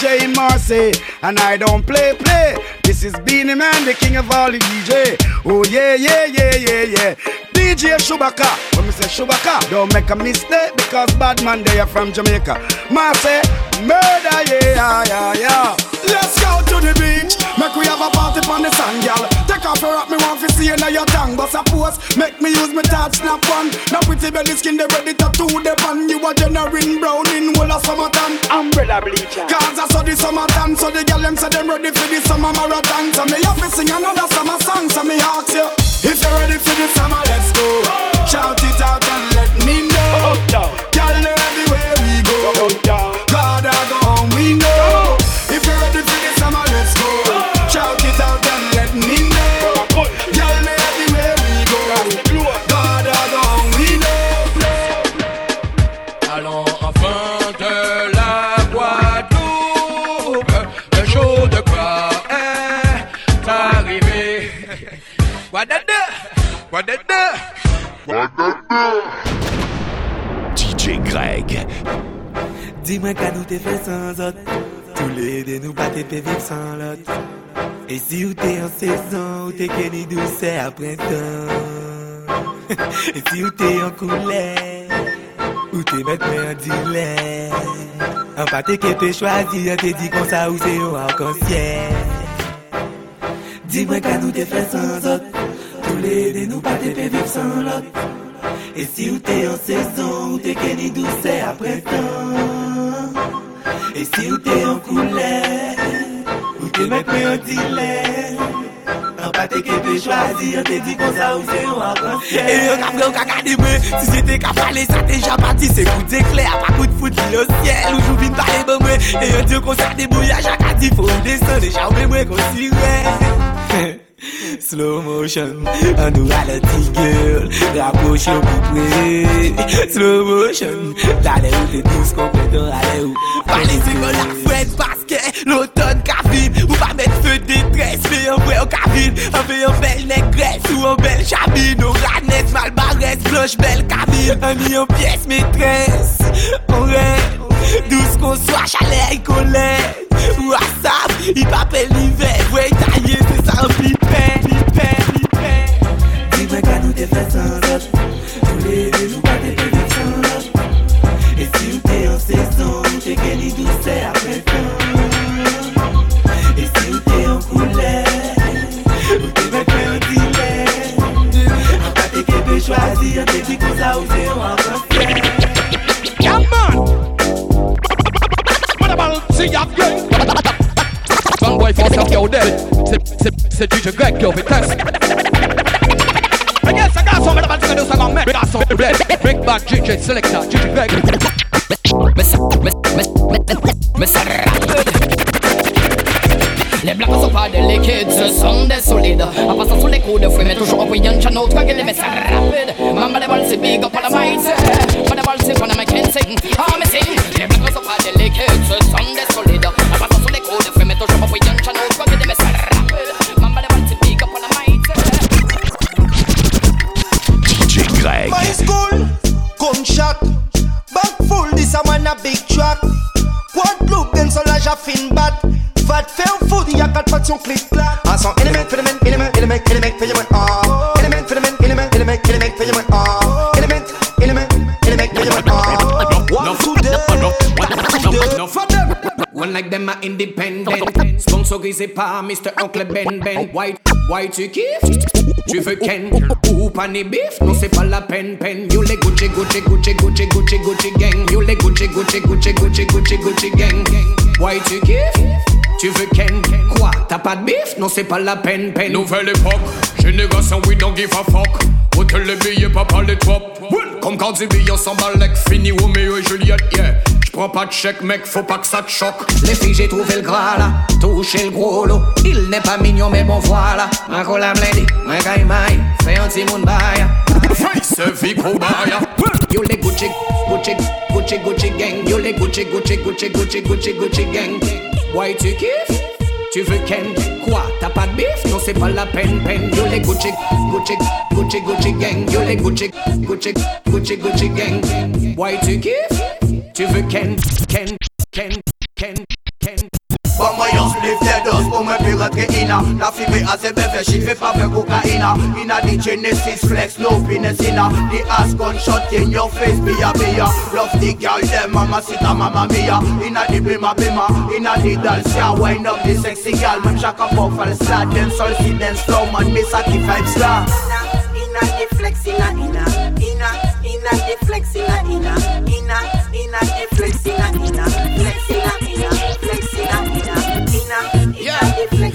DJ in Marseille, and I don't play play. This is Beenie Man, the king of all the DJ. Oh yeah, yeah, yeah, yeah, yeah. DJ Shubaka, when me say Shubaka, don't make a mistake because bad man they are from Jamaica. Marseille, murder, yeah, yeah, yeah. Let's go to the beach. Make we have a party on the sand, girl. Take off your rock, me want to see you now your tongue. But suppose, make me use my touch snap one. Now pretty belly skin, they ready to do the pan. You a generating brown in whole of summertime. Umbrella bleacher. Cause I saw the summertime, so the girl them say them ready for the summer marathon. So me have to sing another summer song. So me ask you, if you're ready for the summer, let's go. Shout it out and let me know. Girl, know everywhere we go. God, I go home, we know. If you're ready for the summer, let's go. Wadada! Wadada! Wadada! DJ Greg. Di mwen ka nou te fe san zot Tou le de nou bat te pe viv san lot E si ou te an sezon Ou te keni douse a prentan E si ou te an koule Ou te met mwen an dile An pate ke pe chwazi An te di kon sa ou se yo an konsyen Di mwen ka nou te fe san zot vle de nou pa te pe viv san lot. E si ou te an sezon, ou te keni douse apre tan. E si ou te an koule, ou te met me an dile An pa te kepe chwazi, an te di kon sa ou se yon apansye E yon ka fle ou ka kadebe, si se te ka pale sa te japati Se kou de kle, apakou de foute li an siel, ou jou vin pale be mwe E yon diyo kon sa debouya, jaka di fo e ou desen, deja ou be mwe kon si we Slow motion, on nous ralentit girl Rapproche plus près Slow motion, d'aller où t'es tous complètement allez où Pale se kon la fred paske L'automne ka vin Ou pa met feu détresse Fe yon vre ou ka vin An fe yon bel negres Ou an bel chabine. Ou ranet mal barès Blanche belle cabine. An mi yon pièce maîtresse. On rêve Douz kon swa chale yi kole Ou asap, yi pape li ve Vwe yi taye se sa an pipe Pipe, pipe Di mwen ka nou te fè san loj Tou le de jou pa te peve san loj E si ou te an sezon Ou te gen li douse apre fan E si ou te an koule Ou te mwen kwe an dile An pa te kebe chwazi An te di kon sa ou se an up your dead. C'est, c'est, c'est DJ Greg qui a fait test. I guess I got some of the bands gonna do some man. We got some red, big bad DJ selector, DJ Greg. Les blancs sont pas des liquides, ce sont des solides. En passant sous les coups de fouet, mais toujours en voyant channel, qui les mets rapide. Mamba les balles, c'est big up on the mic. Mamba les balles, c'est make it sing. Ah, mais sing. Les blancs sont pas des liquides, a big track. Quad blue, ben son la fin bat. Va te faire foutre, y'a quatre pattes, son clic-clac. En son élément, phénomène, élément, élément, élément, phénomène, ah. Like them are independent. Sponsorisé par Mr. Uncle Ben Ben. White, white tu kiffes? Tu veux Ken? Ou pané beef? Non c'est pas la peine peine. You les Gucci Gucci Gucci Gucci Gucci Gucci gang. You les Gucci Gucci Gucci Gucci Gucci Gucci gang. White tu kiffes? Tu veux Ken? Quoi? T'as pas de bif Non c'est pas la peine peine. Nouvelle époque, génération we don't give a fuck. Hôtel les billets, papa les top. Comme quand des billets s'emballent, fini Roméo et Juliette, yeah. J'prends pas de chèque, mec, faut pas que ça te choque. Les filles, j'ai trouvé le gras là, touché le gros lot. Il n'est pas mignon, mais bon voilà. Ma cola blendée, ma maille, fais un petit monde bail. Face Vico Baya. Yo les Gucci, Gucci, Gucci, Gucci gang. Yo les Gucci, Gucci, Gucci, Gucci, Gucci, Gucci gang. Why tu kiffes? Tu veux Ken Quoi T'as pas de bif Non c'est pas la peine peine Yo les Gucci Gucci Gucci Gucci gang Yo les Gucci Gucci Gucci Gucci gang Why tu kiffes Tu veux Ken Ken Ken Ken Ken Bon moi yo spliff des doses pour me plus rentrer ina La fumée a ses bébés, she fait pas faire cocaïna Ina the Genesis flex, no penis ina The ass gunshot in your face, be a be a Love the girl, them mama sita mama mia Ina the bima bima, ina the dance ya Wind up the sexy girl, même chaque pop fall slide Them soul see them slow man, me saki five star Ina the flex ina ina ina ina the flex ina ina ina ina the flex ina ina flex ina ina flex ina ina ina ina the flex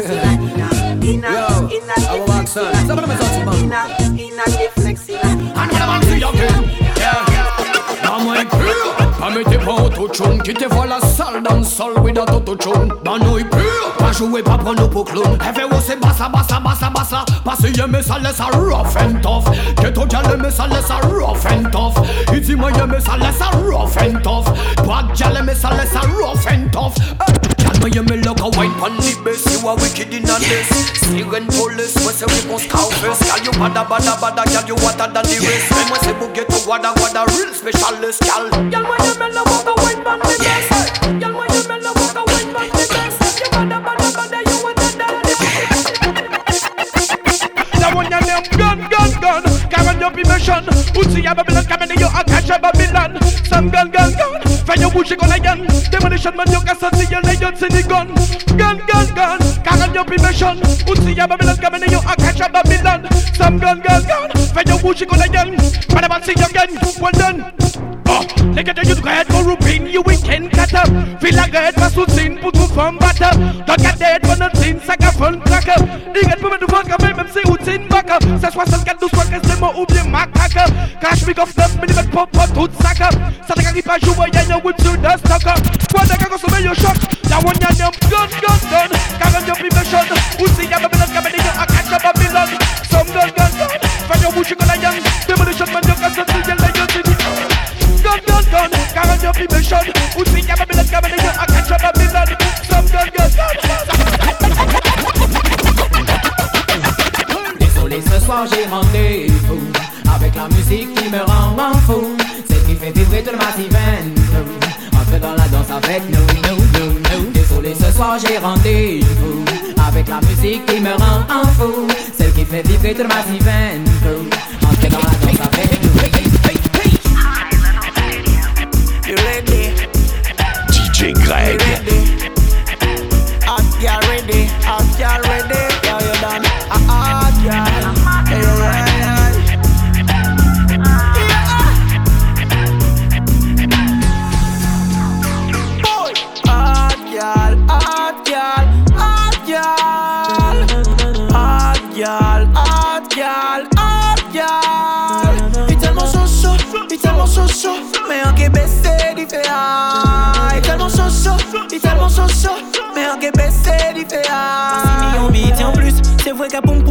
Qui te voit la salle dans le sol without autotune Bah nous pur, pas jouer, pas prendre pour clown Elle fait oh c'est bassa, bassa, bassa, bassa Parce que y'a mais ça laisse ça rough and tough Que ton gal mais ça laisse ça rough and tough dit moi y'a mais ça laisse ça rough and tough Pas de gal mais ça laisse ça rough and tough moi y'a mais look a white pan the best. You are wicked in a this. Siren police, moi c'est we scout first Gal you bada bada bada, gal you hotter than the rest. Moi c'est pour get to wada wada real specialist moi y'a mais look a white pan the best. Gal moi your mission Uzi a Babylon Coming to you a catch Babylon Some gun, gun, gun Your bush gun again. Demolition man you can see your legends in the gun. Gun, gun, gun Karen your mission Uzi a Babylon Coming to you a catch a Babylon Some gun, gun, gun Fire your bush gun again. Whenever see you again Well done. Oh, gars de youth red for roupine, you weekend cutter Feel like red for sous sin pour tout femme batter. Don't get dead for nothing, ça qu'a fun cracker. Nigga pour me de fuck avec même si routine backer. C'est 64 12 fois qu'est-ce que moi ou bien macaque. Cash me off 9 mm pop jouer, y'a y'a whip sur the stocker Quoi de gars consommer your shot Y'a one y'a y'a gun gun gun Car y'a plus méchant Ou si y'a Babylon comme des y'a a catch a Babylon Some gun gun gun Fait your bouche comme la young Demolition man y'a qu'à sortir y'a y'a y'a gun, gun, gun. Carry your people shot. Who think I'm a million coming in? I catch up a million. Some gun, gun, Désolé, ce soir j'ai rendez-vous avec la musique qui me rend en fou. Celle qui fait vibrer tout le massif avec nous, nous, nous, nous. Désolé, ce soir j'ai rendez-vous avec la musique qui me rend en fou. Celle qui fait vibrer tout le massif Entre dans la danse avec nous. DJ Greg.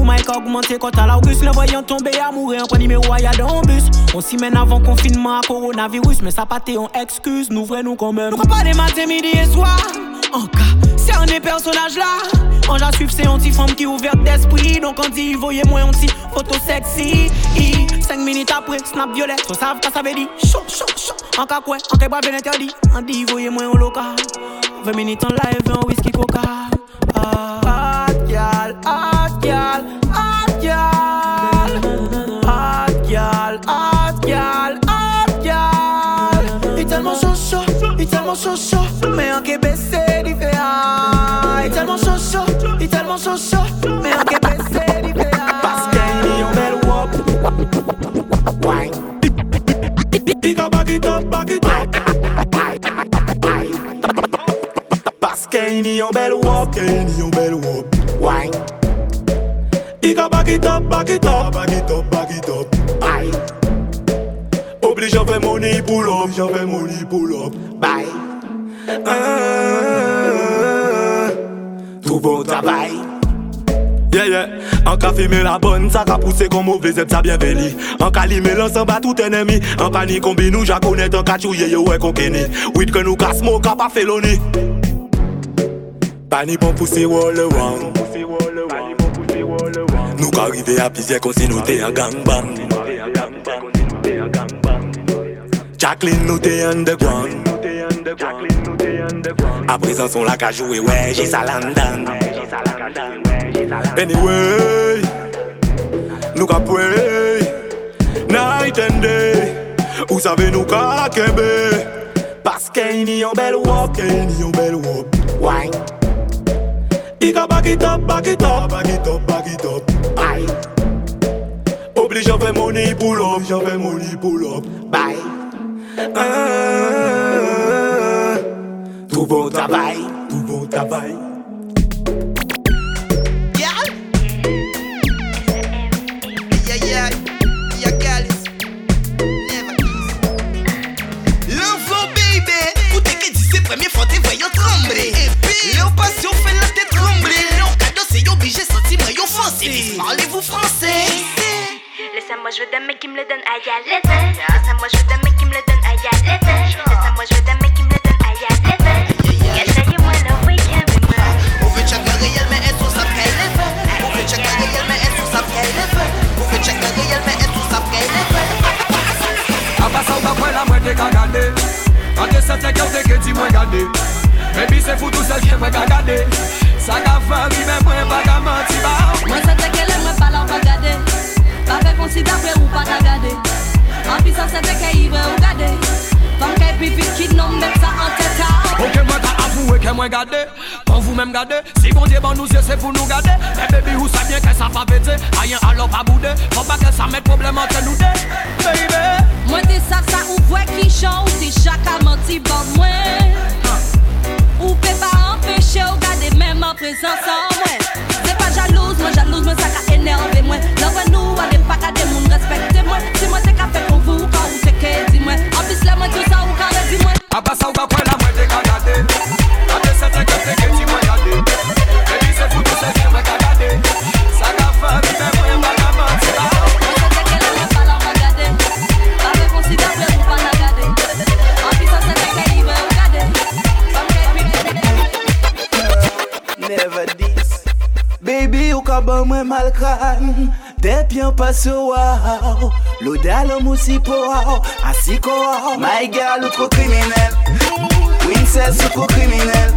Pour Mike a quand à l'Auguste Le voyant tomber à mourir en point numéro a dans le bus On s'y mène avant confinement à coronavirus Mais ça pas en excuse, nous vrai nous quand même Nous pas des matins, midi et soir En cas, c'est un des personnages là En j'à suivre c'est anti-femme qui ouverte d'esprit Donc on dit voyez moi anti photo sexy 5 minutes après, snap violet. So savent que ça veut dire chaud, chaud, chaud. En cas quoi, en cas pas bien interdit. En dit, voyez-moi au local. 20 minutes en live, un whisky coca. Ah, Parce qu'il y a une belle wop, qu'il y a une belle wop. Wine. Big up, back it up, back it up, back it up, back it up. Bye. Oblige à faire money pull up, oblige à faire money pull up. Bye. Ah, tout bon travail. Yeah, yeah. An ka fime la bon, sa ka puse kon mou vezep sa bien veli An ka lime lansan ba tout enemi An pa ni kombi nou ja konet, an ka chouye yo e kon keni Wid ke nou ka smo, ka pa feloni Pa ni bon puse wole wang Nou ka rive a pizye kon si nou te a gangbang. Jacqueline nou te underground. A prezant son lak a jowe, wey, jis alandan Anyway, nou ka pwey Night and day, ou save nou ka kebe Paske yini yon bel wop, yini e yon bel wop Why? I ka bak it up, bak it up, bak it up, bak it up. Ay Obli jan fe mouni pou lop, jan fe mouni pou lop Bay Ay eh, eh, eh, Tout bon travail, tout bon travail. Yeah, yeah, yeah, girls. Never kiss. Love oh baby. Ou te que disse premier fois te voyons trembler. Et puis, le passion fait la tête trembler. Le cadeau c'est obligé senti moi yo français. Parlez-vous français? Laisse-moi, je veux d'un mec qui me le donne à y aller. Laisse-moi, je veux d'un mec qui me le donne à y aller. Laisse-moi, je veux d'un mec qui me le donne à y te ka gade. An de sete ke ou te ke di mwen gade. Mwen bi se foutou se jè mwen ka gade. Sa ka fari men mwen baga manti ba. Mwen sete ke le mwen pala ou pa gade. Pa fe konsidapre ou pa ka gade. An pi sa sete ke ivre ou gade. Fam ke pi fit ki nom met sa an teta Ok mwen ka avouwe ke mwen gade Kan vous même gade Si bon Dieu ban nous yeux c'est pour nous gade Eh baby ou sa bien que ça pa pété Ayen alors pas boude Faut pas que ça mette problème entre nous deux. Baby. Mwen te sa sa ou vwe ki chan ou te chaka manti ban mwen Ou pe pa empêche ou gade même en présence mal crâne, des bien pas L'odeur l'homme aussi pour assis quoi. My girl, trop criminel. Princess, trop criminel.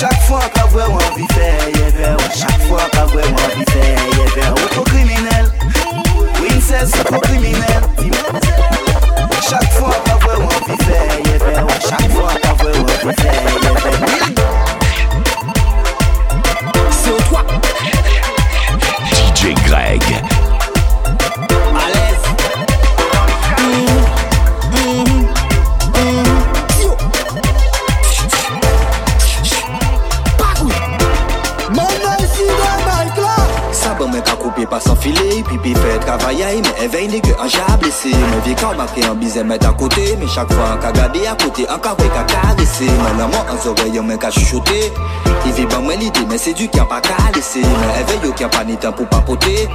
Chaque fois qu'a vraiment envie faire, Chaque fois qu'a vraiment envie faire, trop criminel. Princess, trop criminel. Chaque fois qu'a vraiment envie faire, Chaque fois qu'a vraiment envie faire. Men evey nege an ja blese Men vie ka marke an bize met an kote Men chak fwa an ka gade a kote An ka we ka karese Men laman an zoreyon men ka chuchote I vi ban men lide men se du kyan pa ka lese Men evey yo kyan pa ni tan pou papote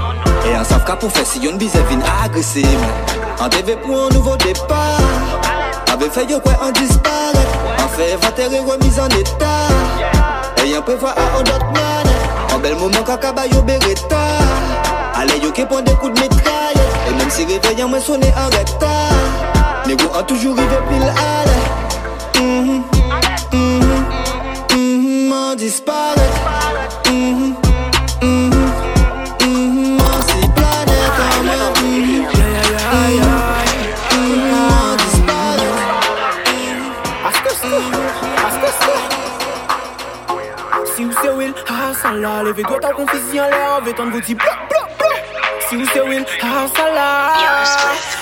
E an sav ka pou fè si yon bize vin agrese Men an deve pou an nouvo depart Ave fè yo kwe an disparet An fè evantere remise en etat E yon prevoa a an dot nane An bel moment kaka ba yo bereta Ale yo ke pon de kou de metrayet E si réveillant moi sonné en retard Négo a toujours rivé pile à l'heure Mhm, mhm, mhm, m'en disparaît Mhm, mhm, mhm, m'en si planète en moi Mhm, mhm, m'en disparaît Si vous savez Will, ah ça là, levez-toi ta confusion là, on veut t'en vous dire bloc, bloc, bloc. Si vous savez Will, ah ça là.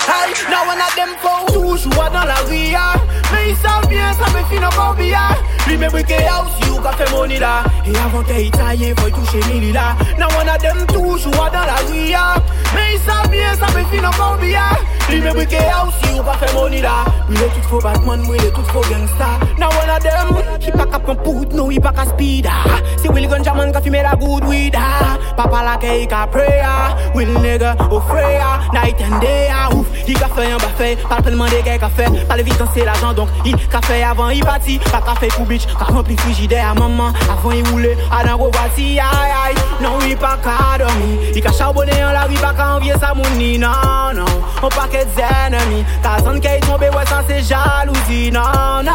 Hey, now one of them font toujours dans la ria. Mais ils savent bien, ça me finit en billard. Lui me brique house, you got fait money là. Et avant que italien, faut y toucher Lily là. Now one of them toujours dans la ria. Mais ils savent bien, ça me finit en billard. Li me brike a ou si ou pa fe moni la. Mwen e tout fo batman, mwen e tout fo gangsta. Na wana dem, ki pa ka pran pout, nou i pa ka spida Se wil ganja man ka fime la good wida ah. Papa la ke i ka preya, ah. wil nega ofreya oh, ah. Night and day a ouf, i ka fe yon ba fe Pal pelman de ke ka fe, pal evitan se la jan Donk i ka fe avan i pati, pa ka fe kou bitch Ka rempli frigide a maman, avan i roule A dan go bati, ay ay, nou i pa ka domi I ka charbonne an la, i pa ka anvye sa mouni Nan nan, an pa ke paquet ennemis. Ta zone qui est tombée ouais ça c'est jalousie non non.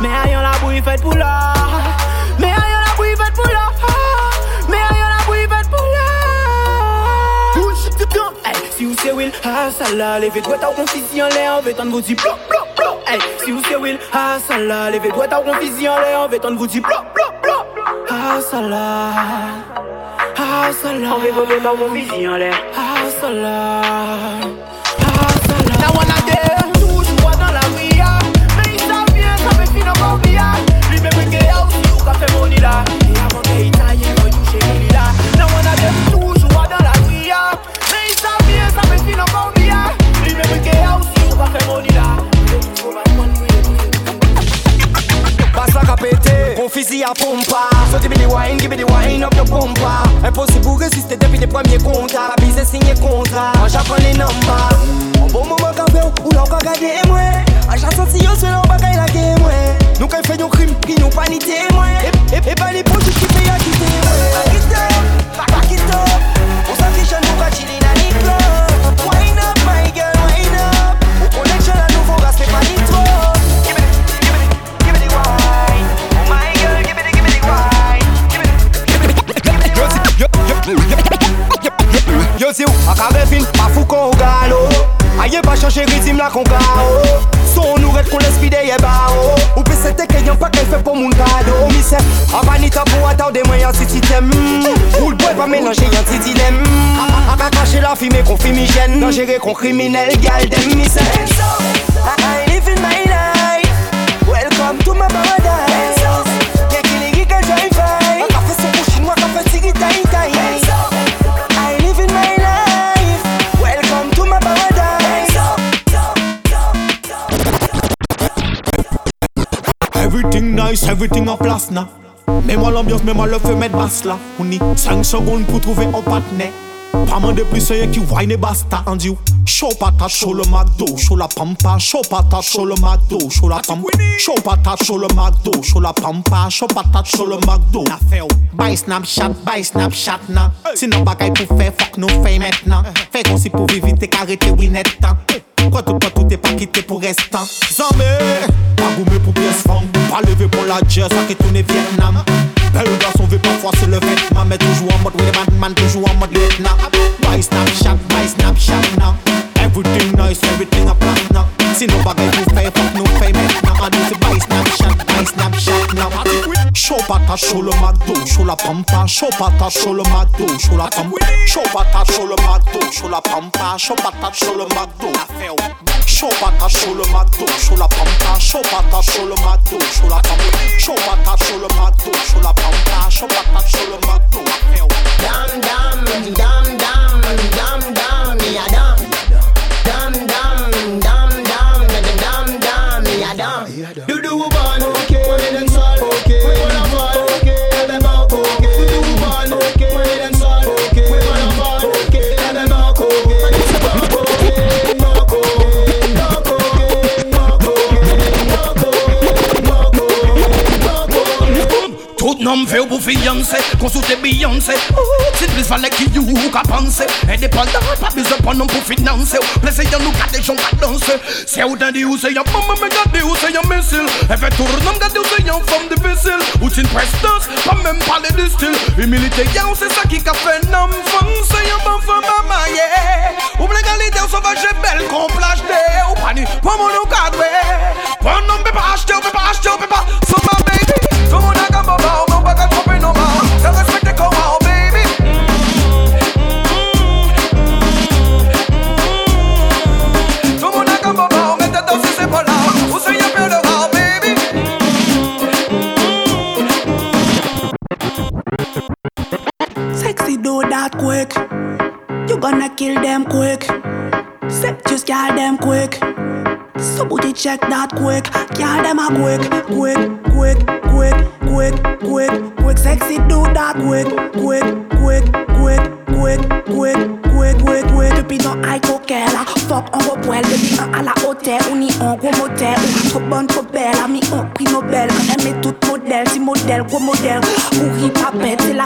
Mais aïe on la bouille faite pour là. Mais aïe on la bouille faite pour là. Mais aïe on la bouille faite pour là. Bullshit tout le temps. Hey, si vous savez Will, ah ça là, levez-toi ta confusion l'air, on veut t'en vous dire bloc bloc bloc. Hey, si vous savez Will, ah ça là, levez-toi ta confusion l'air, on veut t'en vous dire bloc bloc bloc. Ah ça là. Ah ça là. On veut vous ta confusion l'air. Ah ça là. Là. Et avant que italien, faut toucher Lily là. Now one of them, toujours dans la ria. Mais ils savent bien, ça me finit en billard. Lui me brique house, you ka fait pompa So me the wine, the wine up pompa les les yo, l'on bagaille la game moi Nous quand fait un crime, qui nous panité moi Et, et, et pas les potes qui payent à quitter moi Back it up, back it up On s'affiche à nous, quand chiller dans les clubs Wine up my girl, wine up Au connection à nouveau, reste pas ni trop Yo si ou akare fin, pa fou kon ou galo Aye pa chanje ritim la kon kao fe pou moun kado Mi se, avanita pou ataw de mwen yon titi tem Ou l'boy pa menanje la fi me kon fi mi jen Dangere kon kriminel dem mi se I living my life. Welcome to my paradise nice, everything en place na Mets-moi l'ambiance, mets-moi le feu, mettre basse là. On y 5 secondes pour trouver un partenaire. Pas moins de plus, rien qui wine et basta On dit Show patate, show le McDo, show la pampa Show patate, show le McDo, show la pampa. Show patate, show le McDo, show la pampa Show patate, show le McDo. Fait ou Buy Snapchat, buy Snapchat na Sinon bagay pour faire, fuck nous fait maintenant. Fait qu'on si pour vivre, t'es carrété, oui net Tout, quoi tout, t'es pas quitté pour restant Zambé, pas goumé pour pièce femme Pas levé pour la jazz, ça qui tourne Vietnam. Belle garçon veut parfois se le Mais toujours en mode, oui, man, toujours en mode lieutenant Buy Snapchat, buy Snapchat now Everything nice, everything a plan now Sinon bagay pour faire, fuck nous fait maintenant. On dit c'est buy Show patate, show le McDo, show la pampa Show patate, show le McDo, show la pampa Show patate, show le McDo, show la pampa Show patate, show le McDo Show patate, show le McDo, show la pampa Show patate, show le McDo, show la pampa Show patate, show le McDo, show la pampa le McDo Dam dam, dam dam, fè ou pou fiyansè Konsoute Beyoncé Ti plis valè ki yu ou ka panse Indépendant, pa bizè pon nou pou finanse Plese yon nou kade chon ka danse Se ou dan di ou se yon bombe Me ou se yon missile? E fè tourne m gade ou se yon fòm difisil Ou tin prestans, pa mèm pale di stil Humilite yon se sa ki ka fè nam fòm Se bon fòm a maye Ou ble galite ou sovaje bel kon plajte Ou pani, pou moun ou kadwe Pon nou mbe pa achete ou mbe pa achete ou mbe pa Fòm Quick. You gonna kill them quick. Set just girl them quick. So booty check that quick. Girl them a quick, quick, quick, quick, quick, quick, quick. Sexy do that quick, quick, quick, quick, quick, quick, quick, quick, quick. Depuis dans high coquelle, fuck on va poil. Depuis un à la hôtel, on y en gros motel. Trop bonne, trop belle, ami on prix Nobel. On aime tout modèle, si modèle, gros modèle. Pourri papette, c'est la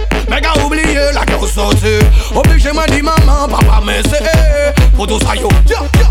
Mega a la kè ou Oblige ma di maman, papa mè se Pou tout ça yo, yo, yo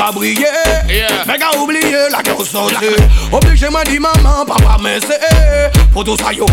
pas briller. Yeah. Oublié la grosse Obligé m'a dit maman, papa, mais c'est pour tout ça yo.